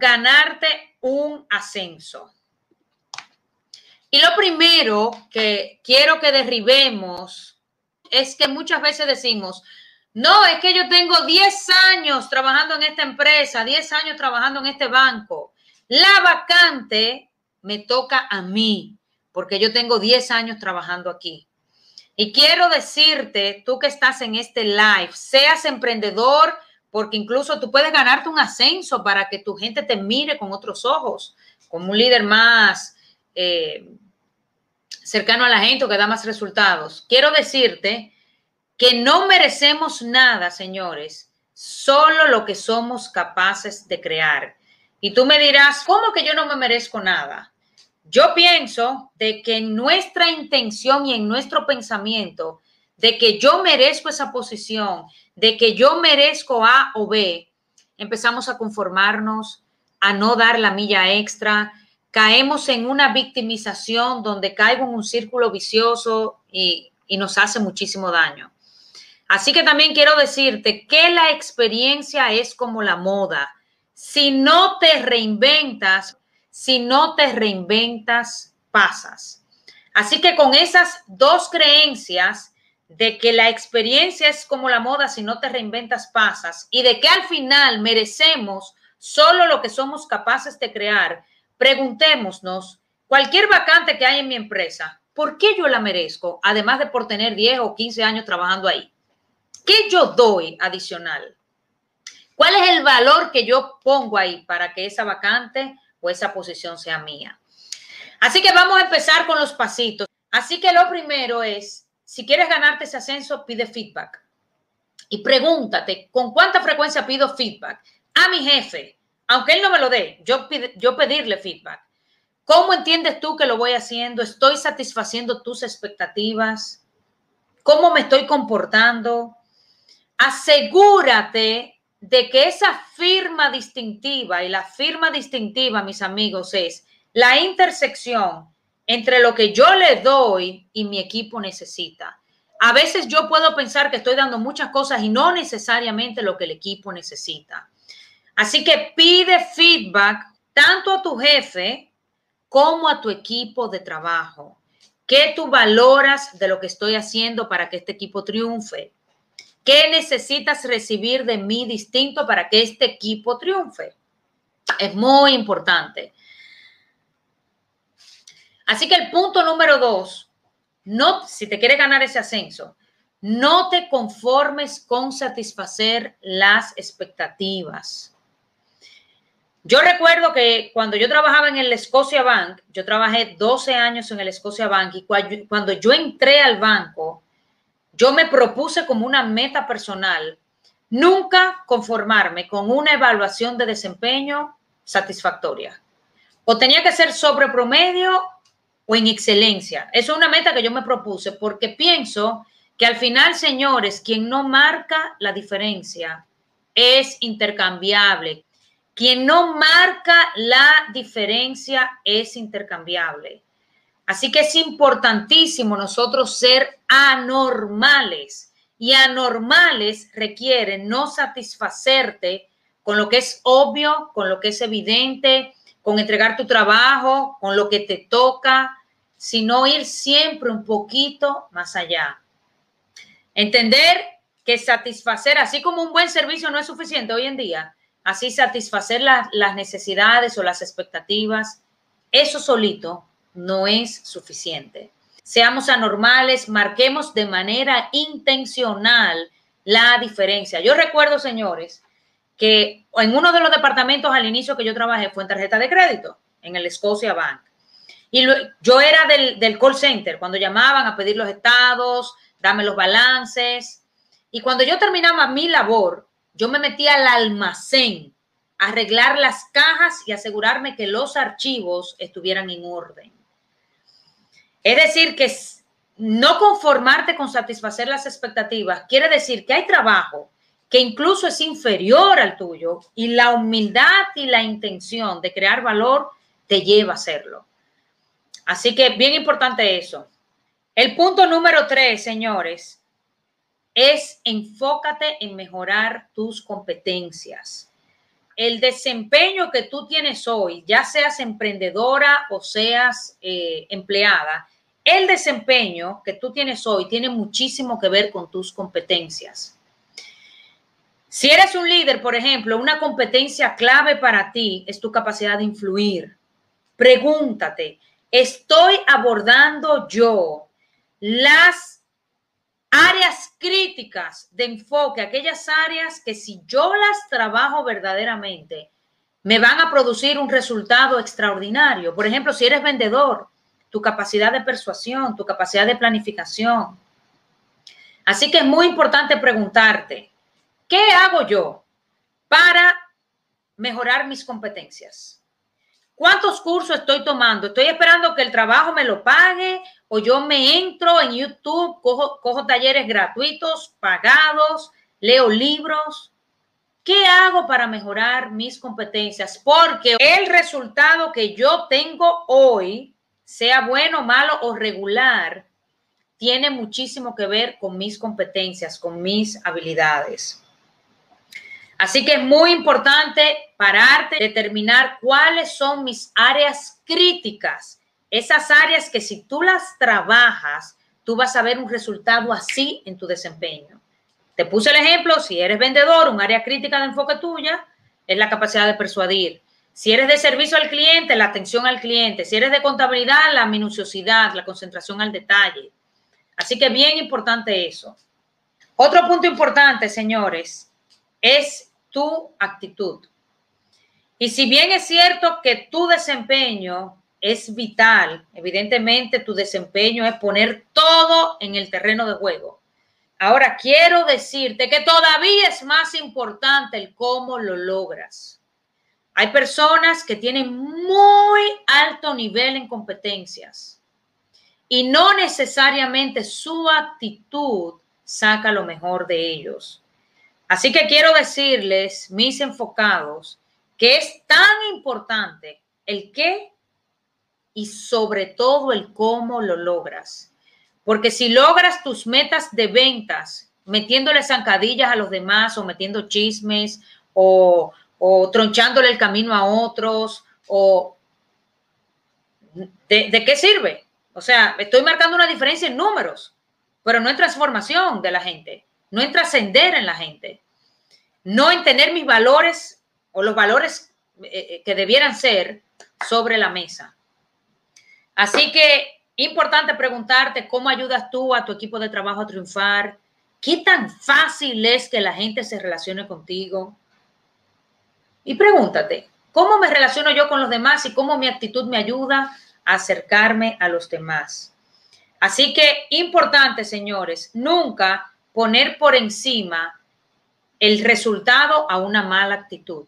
ganarte un ascenso? Y lo primero que quiero que derribemos es que muchas veces decimos, no, es que yo tengo 10 años trabajando en esta empresa, 10 años trabajando en este banco. La vacante me toca a mí, porque yo tengo 10 años trabajando aquí. Y quiero decirte, tú que estás en este live, seas emprendedor, porque incluso tú puedes ganarte un ascenso para que tu gente te mire con otros ojos, como un líder más eh, cercano a la gente o que da más resultados. Quiero decirte que no merecemos nada, señores, solo lo que somos capaces de crear. Y tú me dirás, ¿cómo que yo no me merezco nada? Yo pienso de que nuestra intención y en nuestro pensamiento de que yo merezco esa posición, de que yo merezco A o B, empezamos a conformarnos, a no dar la milla extra, caemos en una victimización donde caigo en un círculo vicioso y, y nos hace muchísimo daño. Así que también quiero decirte que la experiencia es como la moda. Si no te reinventas, si no te reinventas, pasas. Así que con esas dos creencias de que la experiencia es como la moda, si no te reinventas, pasas, y de que al final merecemos solo lo que somos capaces de crear, preguntémonos, cualquier vacante que hay en mi empresa, ¿por qué yo la merezco? Además de por tener 10 o 15 años trabajando ahí. ¿Qué yo doy adicional? ¿Cuál es el valor que yo pongo ahí para que esa vacante o esa posición sea mía. Así que vamos a empezar con los pasitos. Así que lo primero es, si quieres ganarte ese ascenso, pide feedback. Y pregúntate, ¿con cuánta frecuencia pido feedback? A mi jefe, aunque él no me lo dé, yo, yo pedirle feedback. ¿Cómo entiendes tú que lo voy haciendo? ¿Estoy satisfaciendo tus expectativas? ¿Cómo me estoy comportando? Asegúrate de que esa firma distintiva, y la firma distintiva, mis amigos, es la intersección entre lo que yo le doy y mi equipo necesita. A veces yo puedo pensar que estoy dando muchas cosas y no necesariamente lo que el equipo necesita. Así que pide feedback tanto a tu jefe como a tu equipo de trabajo. ¿Qué tú valoras de lo que estoy haciendo para que este equipo triunfe? ¿Qué necesitas recibir de mí distinto para que este equipo triunfe? Es muy importante. Así que el punto número dos, no, si te quieres ganar ese ascenso, no te conformes con satisfacer las expectativas. Yo recuerdo que cuando yo trabajaba en el Scotia Bank, yo trabajé 12 años en el Scotia Bank y cuando yo entré al banco, yo me propuse como una meta personal nunca conformarme con una evaluación de desempeño satisfactoria. O tenía que ser sobre promedio o en excelencia. Eso es una meta que yo me propuse porque pienso que al final, señores, quien no marca la diferencia es intercambiable. Quien no marca la diferencia es intercambiable. Así que es importantísimo nosotros ser anormales y anormales requieren no satisfacerte con lo que es obvio, con lo que es evidente, con entregar tu trabajo, con lo que te toca, sino ir siempre un poquito más allá. Entender que satisfacer, así como un buen servicio no es suficiente hoy en día, así satisfacer las necesidades o las expectativas, eso solito no es suficiente. Seamos anormales, marquemos de manera intencional la diferencia. Yo recuerdo, señores, que en uno de los departamentos al inicio que yo trabajé fue en tarjeta de crédito, en el Scotia Bank. Y yo era del, call center, cuando llamaban a pedir los estados, dame los balances. Y cuando yo terminaba mi labor, yo me metía al almacén a arreglar las cajas y asegurarme que los archivos estuvieran en orden. Es decir, que no conformarte con satisfacer las expectativas quiere decir que hay trabajo que incluso es inferior al tuyo y la humildad y la intención de crear valor te lleva a hacerlo. Así que bien importante eso. El punto número tres, señores, es enfócate en mejorar tus competencias. el desempeño que tú tienes hoy, ya seas emprendedora o seas eh, empleada, el desempeño que tú tienes hoy tiene muchísimo que ver con tus competencias. Si eres un líder, por ejemplo, una competencia clave para ti es tu capacidad de influir. Pregúntate, ¿estoy abordando yo las áreas críticas de enfoque, aquellas áreas que si yo las trabajo verdaderamente, me van a producir un resultado extraordinario? Por ejemplo, si eres vendedor, tu capacidad de persuasión, tu capacidad de planificación. Así que es muy importante preguntarte, ¿qué hago yo para mejorar mis competencias? ¿Cuántos cursos estoy tomando? ¿Estoy esperando que el trabajo me lo pague o yo me entro en YouTube, cojo, cojo talleres gratuitos, pagados, leo libros? ¿Qué hago para mejorar mis competencias? Porque el resultado que yo tengo hoy sea bueno, malo o regular, tiene muchísimo que ver con mis competencias, con mis habilidades. Así que es muy importante pararte, determinar cuáles son mis áreas críticas, esas áreas que si tú las trabajas, tú vas a ver un resultado así en tu desempeño. Te puse el ejemplo, si eres vendedor, un área crítica de enfoque tuya es la capacidad de persuadir. Si eres de servicio al cliente, la atención al cliente. Si eres de contabilidad, la minuciosidad, la concentración al detalle. Así que bien importante eso. Otro punto importante, señores, es tu actitud. Y si bien es cierto que tu desempeño es vital, evidentemente tu desempeño es poner todo en el terreno de juego. Ahora quiero decirte que todavía es más importante el cómo lo logras. Hay personas que tienen muy alto nivel en competencias y no necesariamente su actitud saca lo mejor de ellos. Así que quiero decirles, mis enfocados, que es tan importante el qué y sobre todo el cómo lo logras. Porque si logras tus metas de ventas metiéndole zancadillas a los demás o metiendo chismes o, o tronchándole el camino a otros, o ¿de, qué sirve? O sea, estoy marcando una diferencia en números, pero no en transformación de la gente, no en trascender en la gente, no en tener mis valores o los valores eh, eh, que debieran ser sobre la mesa. Así que importante preguntarte cómo ayudas tú a tu equipo de trabajo a triunfar, qué tan fácil es que la gente se relacione contigo, y pregúntate, ¿cómo me relaciono yo con los demás y cómo mi actitud me ayuda a acercarme a los demás? Así que importante, señores, nunca poner por encima el resultado a una mala actitud.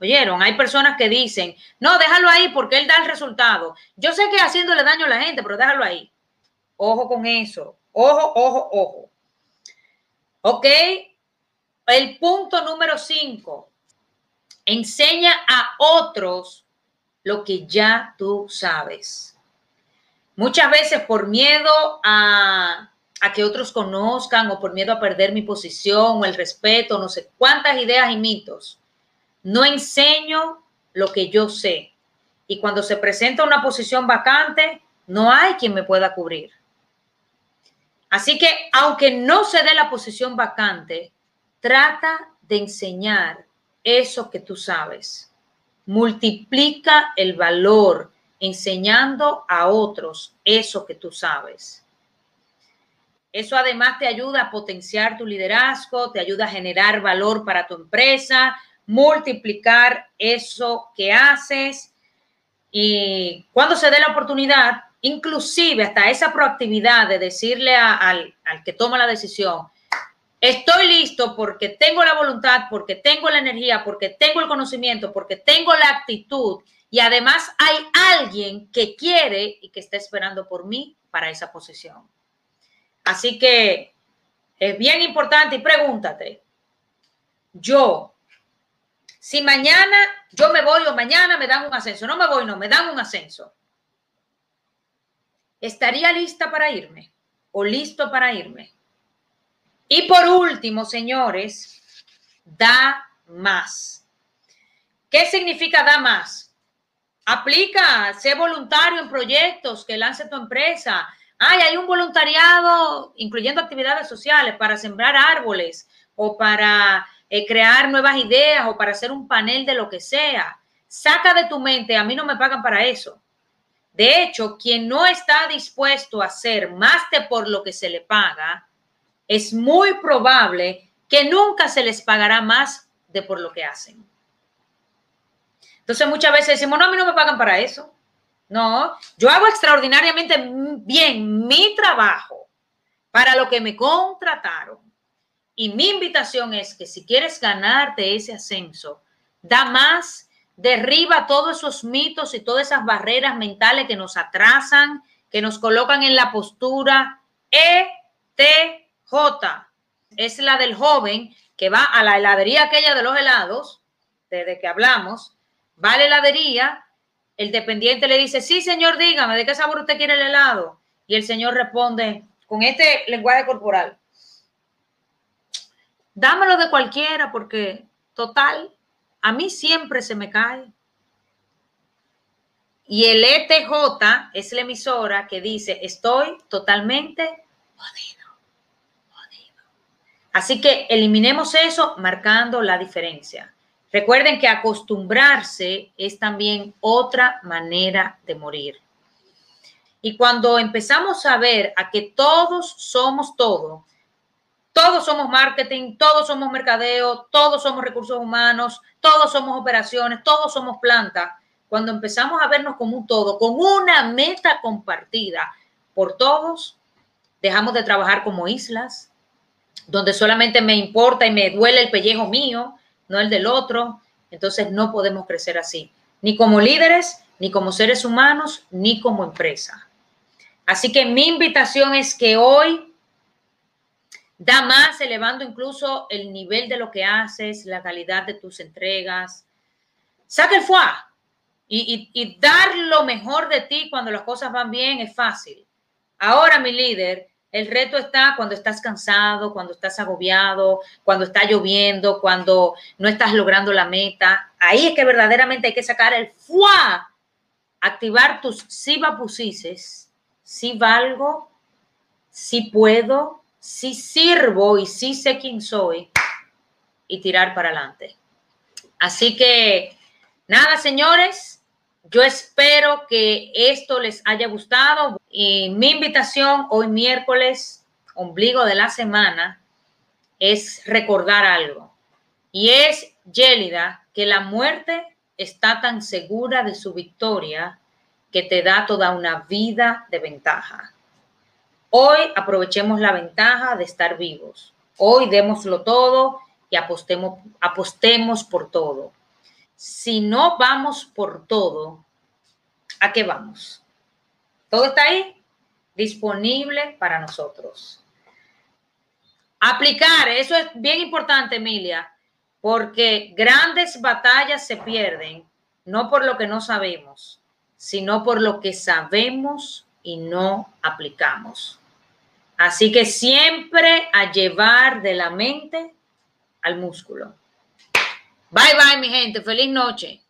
¿Oyeron? Hay personas que dicen, no, déjalo ahí porque él da el resultado. Yo sé que haciéndole daño a la gente, pero déjalo ahí. Ojo con eso. Ojo, ojo, ojo. ¿Ok? El punto número cinco. Enseña a otros lo que ya tú sabes. Muchas veces por miedo a, que otros conozcan o por miedo a perder mi posición o el respeto, no sé cuántas ideas y mitos, no enseño lo que yo sé. Y cuando se presenta una posición vacante, no hay quien me pueda cubrir. Así que aunque no se dé la posición vacante, trata de enseñar eso que tú sabes. Multiplica el valor enseñando a otros eso que tú sabes. Eso además te ayuda a potenciar tu liderazgo, te ayuda a generar valor para tu empresa, multiplicar eso que haces. Y cuando se dé la oportunidad, inclusive hasta esa proactividad de decirle al, al que toma la decisión, Estoy listo porque tengo la voluntad, porque tengo la energía, porque tengo el conocimiento, porque tengo la actitud y además hay alguien que quiere y que está esperando por mí para esa posición. Así que es bien importante y pregúntate, yo, si mañana yo me voy o mañana me dan un ascenso, no me voy, no, me dan un ascenso, ¿estaría lista para irme o listo para irme? Y por último, señores, da más. ¿Qué significa da más? Aplica, sé voluntario en proyectos que lance tu empresa. Ay, hay un voluntariado, incluyendo actividades sociales, para sembrar árboles o para eh, crear nuevas ideas o para hacer un panel de lo que sea. Saca de tu mente, a mí no me pagan para eso. De hecho, quien no está dispuesto a hacer más de por lo que se le paga, es muy probable que nunca se les pagará más de por lo que hacen. Entonces muchas veces decimos, no, a mí no me pagan para eso. No, yo hago extraordinariamente bien mi trabajo para lo que me contrataron. Y mi invitación es que si quieres ganarte ese ascenso, da más, derriba todos esos mitos y todas esas barreras mentales que nos atrasan, que nos colocan en la postura ETJ. Es la del joven que va a la heladería aquella de los helados, desde que hablamos, va a la heladería, el dependiente le dice, sí, señor, dígame, ¿de qué sabor usted quiere el helado? Y el señor responde con este lenguaje corporal, dámelo de cualquiera porque, total, a mí siempre se me cae. Y el ETJ es la emisora que dice, estoy totalmente jodido, jodido. Así que eliminemos eso marcando la diferencia. Recuerden que acostumbrarse es también otra manera de morir. Y cuando empezamos a ver a que todos somos todo, todos somos marketing, todos somos mercadeo, todos somos recursos humanos, todos somos operaciones, todos somos planta, cuando empezamos a vernos como un todo, con una meta compartida por todos, dejamos de trabajar como islas, donde solamente me importa y me duele el pellejo mío, no el del otro. Entonces no podemos crecer así, ni como líderes, ni como seres humanos, ni como empresa. Así que mi invitación es que hoy da más, elevando incluso el nivel de lo que haces, la calidad de tus entregas. Saca el y, y dar lo mejor de ti cuando las cosas van bien es fácil. Ahora, mi líder, el reto está cuando estás cansado, cuando estás agobiado, cuando está lloviendo, cuando no estás logrando la meta. Ahí es que verdaderamente hay que sacar el fuá, activar tus si vapusices, si valgo, si puedo, si sirvo y si sé quién soy y tirar para adelante. Así que nada, señores, yo espero que esto les haya gustado y mi invitación hoy miércoles, ombligo de la semana, es recordar algo. Y es, Yélida, que la muerte está tan segura de su victoria que te da toda una vida de ventaja. Hoy aprovechemos la ventaja de estar vivos. Hoy démoslo todo y apostemos, apostemos por todo si no vamos por todo, ¿a qué vamos? Todo está ahí, disponible para nosotros. Aplicar, eso es bien importante, Emilia, porque grandes batallas se pierden no por lo que no sabemos, sino por lo que sabemos y no aplicamos. Así que siempre a llevar de la mente al músculo. Bye bye, mi gente. Feliz noche.